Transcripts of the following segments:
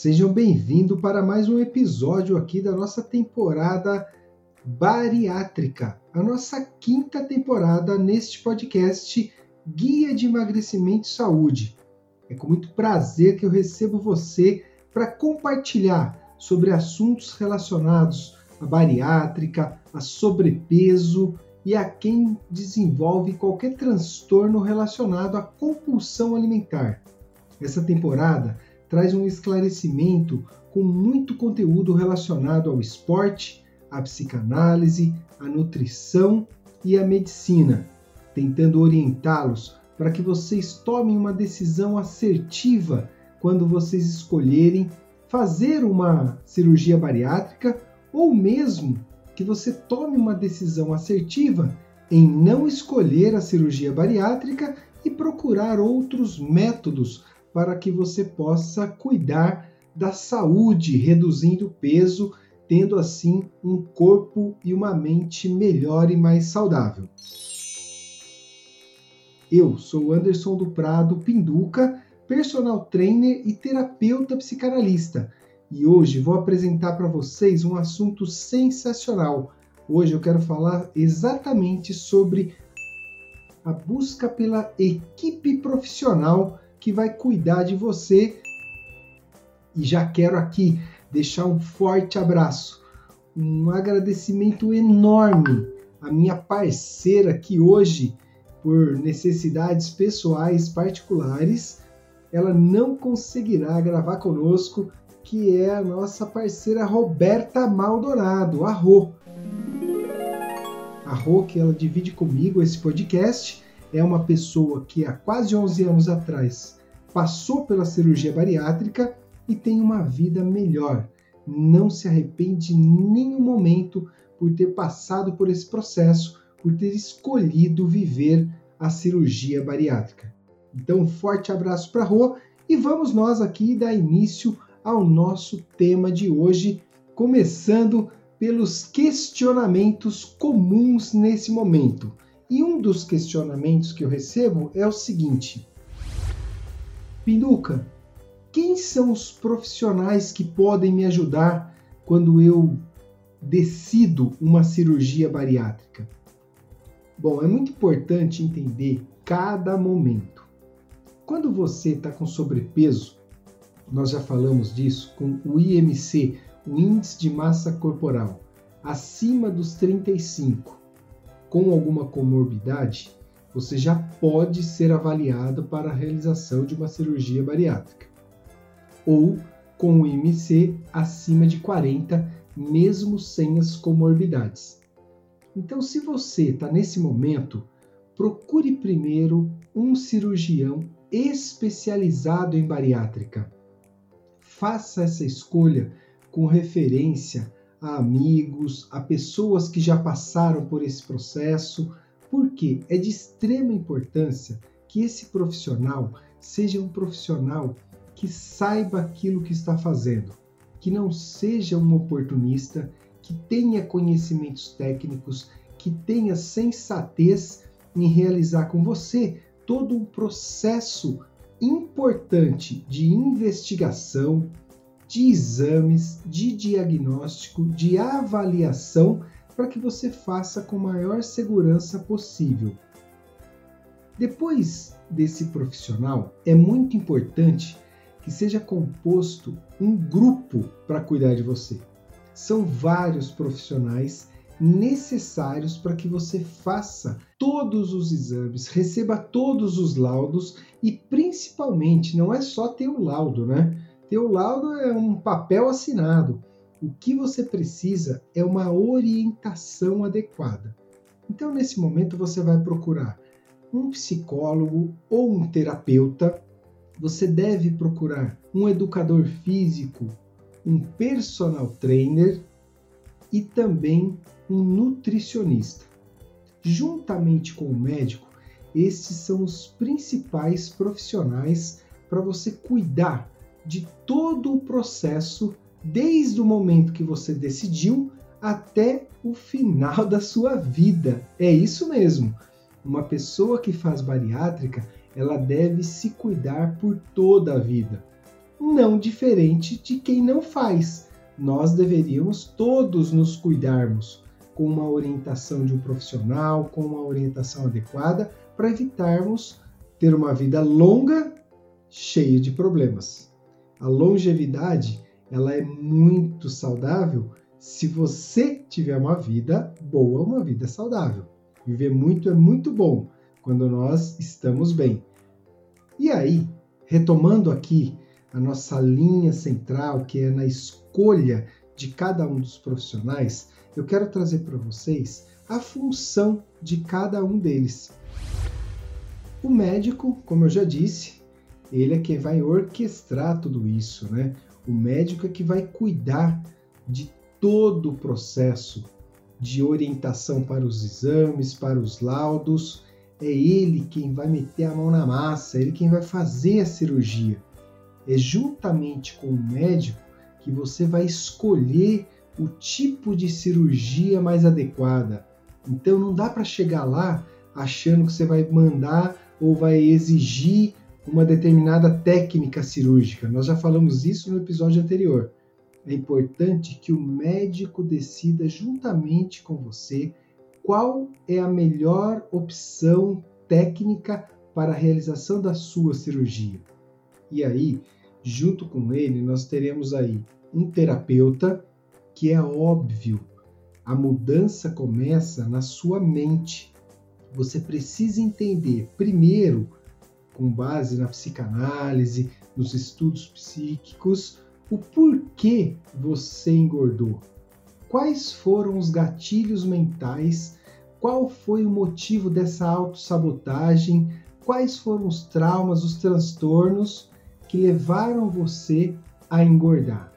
Sejam bem-vindos para mais um episódio aqui da nossa temporada bariátrica, a nossa quinta temporada neste podcast Guia de Emagrecimento e Saúde. É com muito prazer que eu recebo você para compartilhar sobre assuntos relacionados à bariátrica, a sobrepeso e a quem desenvolve qualquer transtorno relacionado à compulsão alimentar. Essa temporada traz um esclarecimento com muito conteúdo relacionado ao esporte, à psicanálise, à nutrição e à medicina, tentando orientá-los para que vocês tomem uma decisão assertiva quando vocês escolherem fazer uma cirurgia bariátrica ou mesmo que você tome uma decisão assertiva em não escolher a cirurgia bariátrica e procurar outros métodos para que você possa cuidar da saúde, reduzindo o peso, tendo assim um corpo e uma mente melhor e mais saudável. Eu sou Anderson do Prado Pinduca, personal trainer e terapeuta psicanalista, e hoje vou apresentar para vocês um assunto sensacional. Hoje eu quero falar exatamente sobre a busca pela equipe profissional que vai cuidar de você. E já quero aqui deixar um forte abraço, um agradecimento enorme à minha parceira que hoje, por necessidades pessoais particulares, ela não conseguirá gravar conosco, que é a nossa parceira Roberta Maldonado, a Rô. A Rô, que ela divide comigo esse podcast, é uma pessoa que há quase 11 anos atrás passou pela cirurgia bariátrica e tem uma vida melhor. Não se arrepende em nenhum momento por ter passado por esse processo, por ter escolhido viver a cirurgia bariátrica. Então, um forte abraço para a Rô e vamos nós aqui dar início ao nosso tema de hoje, começando pelos questionamentos comuns nesse momento. E um dos questionamentos que eu recebo é o seguinte: Pinduca, quem são os profissionais que podem me ajudar quando eu decido uma cirurgia bariátrica? Bom, é muito importante entender cada momento. Quando você está com sobrepeso, nós já falamos disso, com o IMC, o Índice de Massa Corporal, acima dos 35, com alguma comorbidade, você já pode ser avaliado para a realização de uma cirurgia bariátrica. Ou com o IMC acima de 40, mesmo sem as comorbidades. Então, se você está nesse momento, procure primeiro um cirurgião especializado em bariátrica. Faça essa escolha com referência a amigos, a pessoas que já passaram por esse processo, porque é de extrema importância que esse profissional seja um profissional que saiba aquilo que está fazendo, que não seja um oportunista, que tenha conhecimentos técnicos, que tenha sensatez em realizar com você todo um processo importante de investigação, de exames, de diagnóstico, de avaliação, para que você faça com maior segurança possível. Depois desse profissional, é muito importante que seja composto um grupo para cuidar de você. São vários profissionais necessários para que você faça todos os exames, receba todos os laudos e principalmente não é só ter o laudo, né? Teu laudo é um papel assinado. O que você precisa é uma orientação adequada. Então, nesse momento, você vai procurar um psicólogo ou um terapeuta. Você deve procurar um educador físico, um personal trainer e também um nutricionista. Juntamente com o médico, estes são os principais profissionais para você cuidar de todo o processo, desde o momento que você decidiu até o final da sua vida. É isso mesmo. Uma pessoa que faz bariátrica, ela deve se cuidar por toda a vida. Não diferente de quem não faz. Nós deveríamos todos nos cuidarmos com uma orientação de um profissional, com uma orientação adequada, para evitarmos ter uma vida longa, cheia de problemas. A longevidade, ela é muito saudável se você tiver uma vida boa, uma vida saudável. Viver muito é muito bom quando nós estamos bem. E aí, retomando aqui a nossa linha central, que é na escolha de cada um dos profissionais, eu quero trazer para vocês a função de cada um deles. O médico, como eu já disse, ele é quem vai orquestrar tudo isso, né? O médico é que vai cuidar de todo o processo de orientação para os exames, para os laudos. É ele quem vai meter a mão na massa, é ele quem vai fazer a cirurgia. É juntamente com o médico que você vai escolher o tipo de cirurgia mais adequada. Então não dá para chegar lá achando que você vai mandar ou vai exigir uma determinada técnica cirúrgica. Nós já falamos isso no episódio anterior. É importante que o médico decida juntamente com você qual é a melhor opção técnica para a realização da sua cirurgia. E aí, junto com ele, nós teremos aí um terapeuta, que é óbvio, a mudança começa na sua mente. Você precisa entender, primeiro, com base na psicanálise, nos estudos psíquicos, o porquê você engordou. Quais foram os gatilhos mentais? Qual foi o motivo dessa autossabotagem? Quais foram os traumas, os transtornos que levaram você a engordar?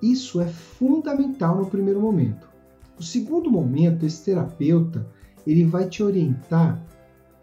Isso é fundamental no primeiro momento. No segundo momento, esse terapeuta ele vai te orientar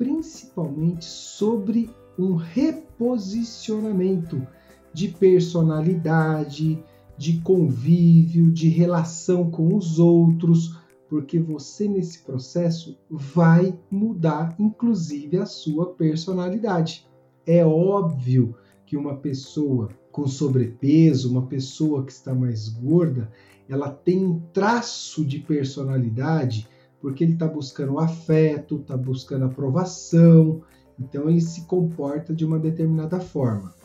principalmente sobre um reposicionamento de personalidade, de convívio, de relação com os outros, porque você nesse processo vai mudar inclusive a sua personalidade. É óbvio que uma pessoa com sobrepeso, uma pessoa que está mais gorda, ela tem um traço de personalidade porque ele está buscando afeto, está buscando aprovação, então ele se comporta de uma determinada forma.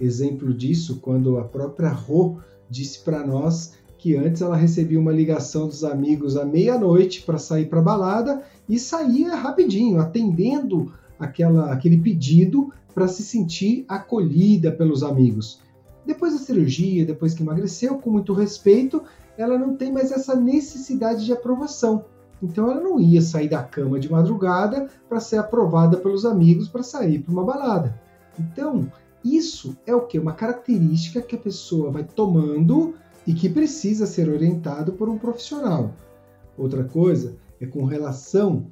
Exemplo disso, quando a própria Rô disse para nós que antes ela recebia uma ligação dos amigos à meia-noite para sair para balada e saía rapidinho, atendendo aquela, aquele pedido para se sentir acolhida pelos amigos. Depois da cirurgia, depois que emagreceu, com muito respeito, ela não tem mais essa necessidade de aprovação. Então ela não ia sair da cama de madrugada para ser aprovada pelos amigos para sair para uma balada. Então, isso é o que? Uma característica que a pessoa vai tomando e que precisa ser orientado por um profissional. Outra coisa é com relação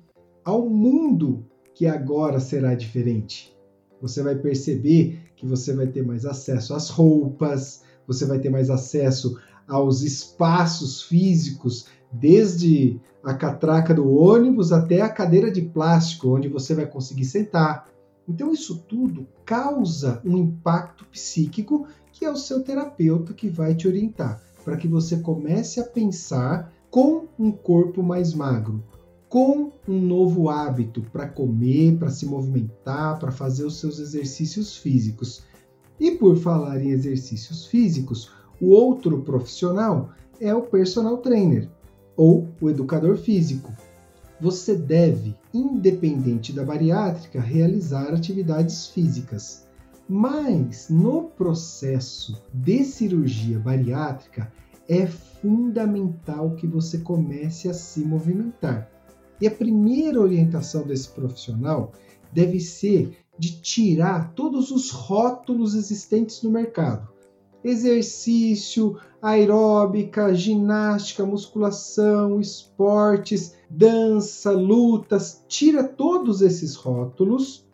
ao mundo que agora será diferente. Você vai perceber que você vai ter mais acesso às roupas, você vai ter mais acesso aos espaços físicos, desde a catraca do ônibus até a cadeira de plástico, onde você vai conseguir sentar. Então, isso tudo causa um impacto psíquico que é o seu terapeuta que vai te orientar, para que você comece a pensar com um corpo mais magro, com um novo hábito para comer, para se movimentar, para fazer os seus exercícios físicos. E por falar em exercícios físicos, o outro profissional é o personal trainer ou o educador físico, você deve, independente da bariátrica, realizar atividades físicas. Mas no processo de cirurgia bariátrica é fundamental que você comece a se movimentar. E a primeira orientação desse profissional deve ser de tirar todos os rótulos existentes no mercado. Exercício, aeróbica, ginástica, musculação, esportes, dança, lutas, tira todos esses rótulos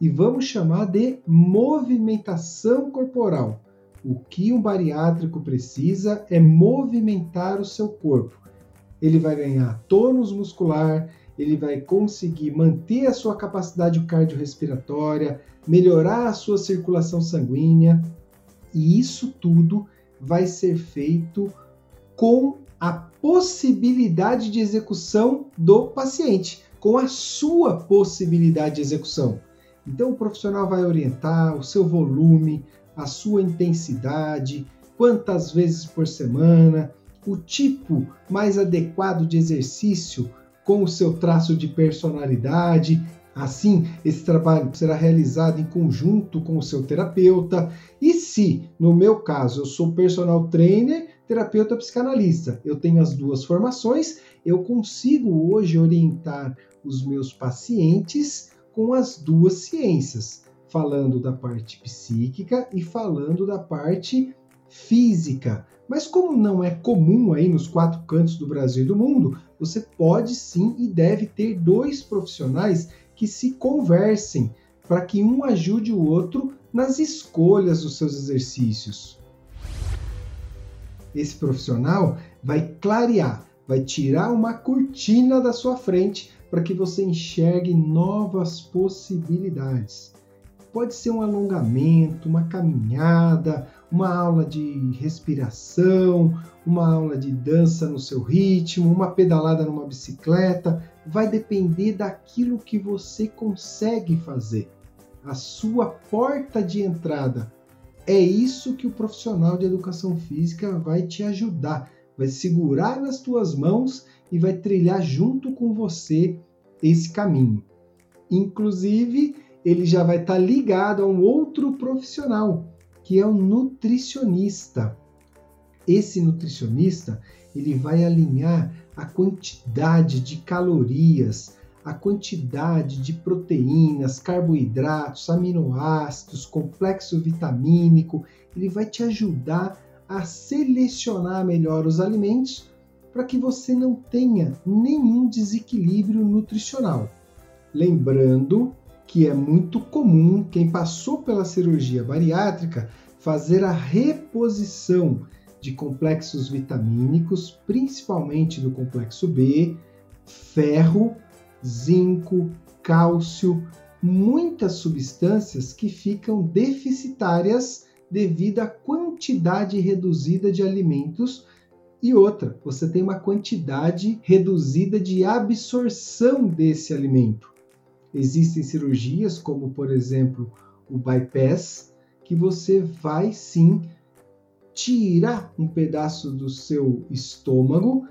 e vamos chamar de movimentação corporal. O que um bariátrico precisa é movimentar o seu corpo. Ele vai ganhar tônus muscular, ele vai conseguir manter a sua capacidade cardiorrespiratória, melhorar a sua circulação sanguínea, e isso tudo vai ser feito com a possibilidade de execução do paciente, com a sua possibilidade de execução. Então o profissional vai orientar o seu volume, a sua intensidade, quantas vezes por semana, o tipo mais adequado de exercício com o seu traço de personalidade. Assim, esse trabalho será realizado em conjunto com o seu terapeuta. E se, no meu caso, eu sou personal trainer, terapeuta psicanalista, eu tenho as duas formações, eu consigo hoje orientar os meus pacientes com as duas ciências, falando da parte psíquica e falando da parte física. Mas como não é comum aí nos quatro cantos do Brasil e do mundo, você pode sim e deve ter dois profissionais que se conversem para que um ajude o outro nas escolhas dos seus exercícios. Esse profissional vai clarear, vai tirar uma cortina da sua frente para que você enxergue novas possibilidades. Pode ser um alongamento, uma caminhada, uma aula de respiração, uma aula de dança no seu ritmo, uma pedalada numa bicicleta, vai depender daquilo que você consegue fazer. A sua porta de entrada. É isso que o profissional de educação física vai te ajudar, vai segurar nas tuas mãos e vai trilhar junto com você esse caminho. Inclusive, ele já vai estar ligado a um outro profissional, que é o nutricionista. Esse nutricionista, ele vai alinhar a quantidade de calorias, a quantidade de proteínas, carboidratos, aminoácidos, complexo vitamínico, ele vai te ajudar a selecionar melhor os alimentos para que você não tenha nenhum desequilíbrio nutricional. Lembrando que é muito comum quem passou pela cirurgia bariátrica fazer a reposição de complexos vitamínicos, principalmente do complexo B, ferro, zinco, cálcio, muitas substâncias que ficam deficitárias devido à quantidade reduzida de alimentos e outra, você tem uma quantidade reduzida de absorção desse alimento. Existem cirurgias, como por exemplo o bypass, que você vai sim tirar um pedaço do seu estômago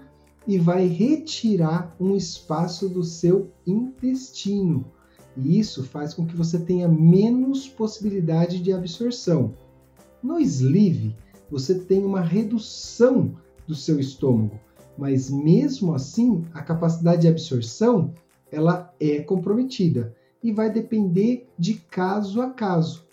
e vai retirar um espaço do seu intestino. E isso faz com que você tenha menos possibilidade de absorção. No sleeve, você tem uma redução do seu estômago, mas mesmo assim, a capacidade de absorção ela é comprometida e vai depender de caso a caso.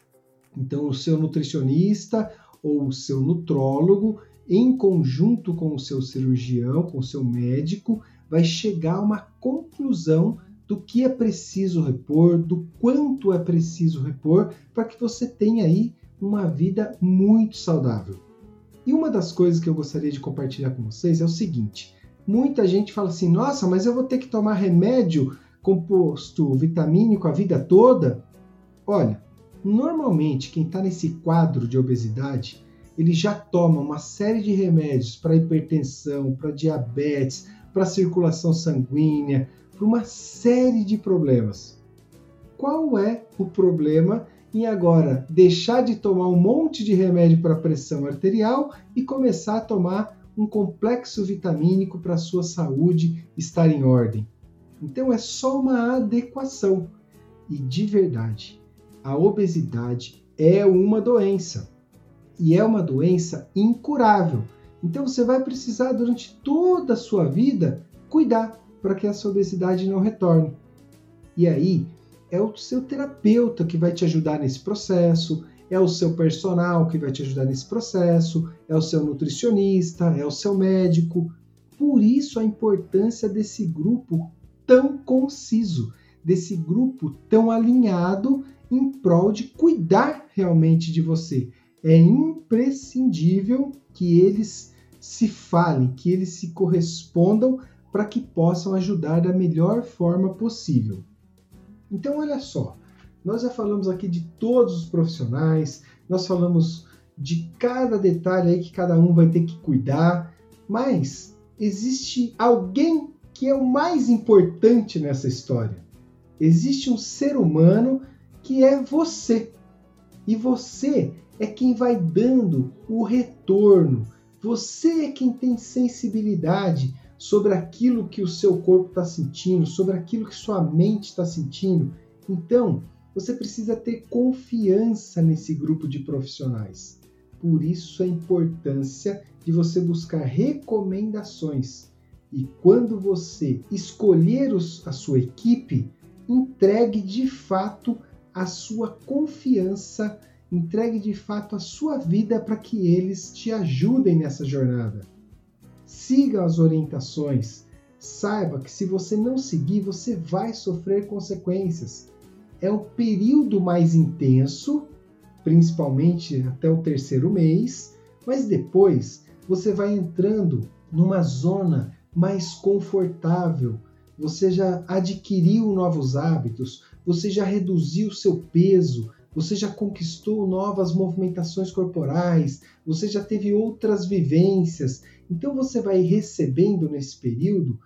Então, o seu nutricionista ou o seu nutrólogo, em conjunto com o seu cirurgião, com o seu médico, vai chegar a uma conclusão do que é preciso repor, do quanto é preciso repor, para que você tenha aí uma vida muito saudável. E uma das coisas que eu gostaria de compartilhar com vocês é o seguinte: Muita gente fala assim: nossa, mas eu vou ter que tomar remédio composto vitamínico a vida toda? Olha, normalmente quem está nesse quadro de obesidade, ele já toma uma série de remédios para hipertensão, para diabetes, para circulação sanguínea, para uma série de problemas. Qual é o problema em agora deixar de tomar um monte de remédio para pressão arterial e começar a tomar um complexo vitamínico para a sua saúde estar em ordem. Então é só uma adequação. E de verdade, a obesidade é uma doença. E é uma doença incurável. Então você vai precisar durante toda a sua vida cuidar para que essa obesidade não retorne. E aí é o seu terapeuta que vai te ajudar nesse processo, é o seu personal que vai te ajudar nesse processo, é o seu nutricionista, é o seu médico. Por isso a importância desse grupo tão conciso, desse grupo tão alinhado em prol de cuidar realmente de você. É imprescindível que eles se falem, que eles se correspondam para que possam ajudar da melhor forma possível. Então, olha só, nós já falamos aqui de todos os profissionais, nós falamos de cada detalhe aí que cada um vai ter que cuidar, mas existe alguém que é o mais importante nessa história. Existe um ser humano que é você. E você é quem vai dando o retorno. Você é quem tem sensibilidade sobre aquilo que o seu corpo está sentindo, sobre aquilo que sua mente está sentindo. Então, você precisa ter confiança nesse grupo de profissionais. Por isso a importância de você buscar recomendações. E quando você escolher a sua equipe, entregue de fato a sua confiança, entregue de fato a sua vida para que eles te ajudem nessa jornada. Siga as orientações. Saiba que se você não seguir, você vai sofrer consequências. É um período mais intenso, principalmente até o terceiro mês, mas depois você vai entrando numa zona mais confortável. Você já adquiriu novos hábitos, você já reduziu seu peso, você já conquistou novas movimentações corporais, você já teve outras vivências. Então você vai recebendo nesse período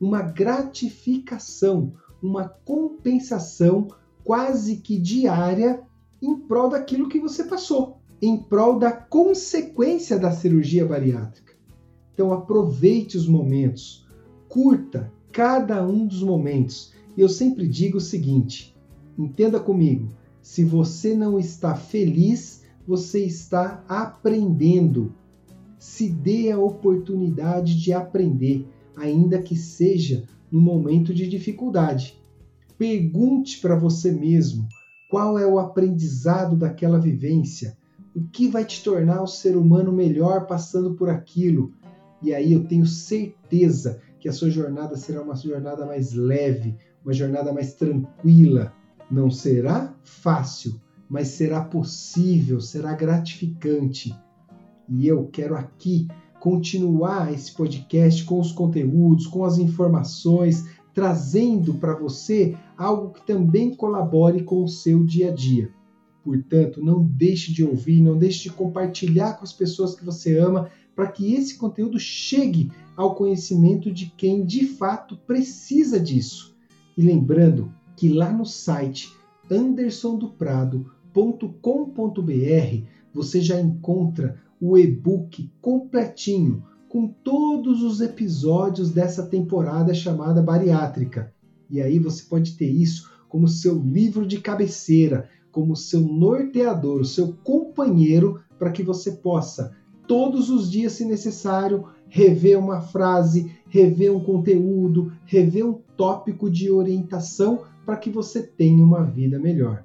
uma gratificação, uma compensação quase que diária em prol daquilo que você passou, em prol da consequência da cirurgia bariátrica. Então aproveite os momentos, curta cada um dos momentos. E eu sempre digo o seguinte: entenda comigo, se você não está feliz, você está aprendendo. Se dê a oportunidade de aprender, ainda que seja no momento de dificuldade. Pergunte para você mesmo qual é o aprendizado daquela vivência, o que vai te tornar o ser humano melhor passando por aquilo. E aí eu tenho certeza que a sua jornada será uma jornada mais leve, uma jornada mais tranquila, não será fácil, mas será possível, será gratificante. E eu quero aqui continuar esse podcast com os conteúdos, com as informações, trazendo para você algo que também colabore com o seu dia a dia. Portanto, não deixe de ouvir, não deixe de compartilhar com as pessoas que você ama, para que esse conteúdo chegue ao conhecimento de quem de fato precisa disso. E lembrando, que lá no site andersondoprado.com.br você já encontra o e-book completinho com todos os episódios dessa temporada chamada Bariátrica. E aí você pode ter isso como seu livro de cabeceira, como seu norteador, o seu companheiro para que você possa todos os dias, se necessário, rever uma frase, rever um conteúdo, rever um tópico de orientação para que você tenha uma vida melhor.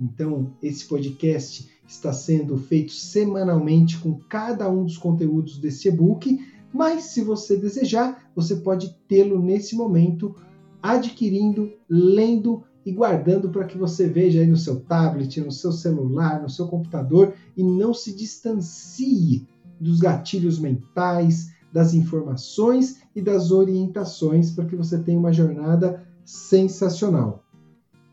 Então, esse podcast está sendo feito semanalmente com cada um dos conteúdos desse e-book, mas se você desejar, você pode tê-lo nesse momento adquirindo, lendo e guardando para que você veja aí no seu tablet, no seu celular, no seu computador e não se distancie dos gatilhos mentais, das informações e das orientações para que você tenha uma jornada sensacional.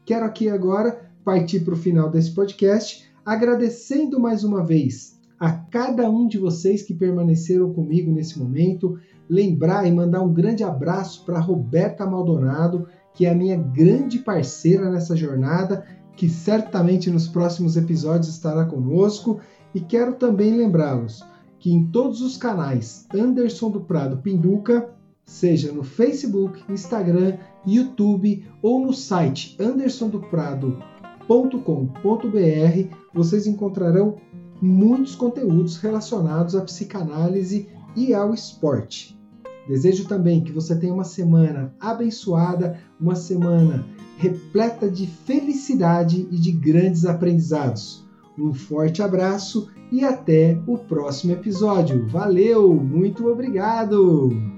Quero aqui agora partir para o final desse podcast, agradecendo mais uma vez a cada um de vocês que permaneceram comigo nesse momento. Lembrar e mandar um grande abraço para Roberta Maldonado, que é a minha grande parceira nessa jornada, que certamente nos próximos episódios estará conosco. E quero também lembrá-los que em todos os canais Anderson do Prado Pinduca, seja no Facebook, Instagram, YouTube ou no site andersondoprado.com.br, vocês encontrarão muitos conteúdos relacionados à psicanálise e ao esporte. Desejo também que você tenha uma semana abençoada, uma semana repleta de felicidade e de grandes aprendizados. Um forte abraço e até o próximo episódio. Valeu, muito obrigado!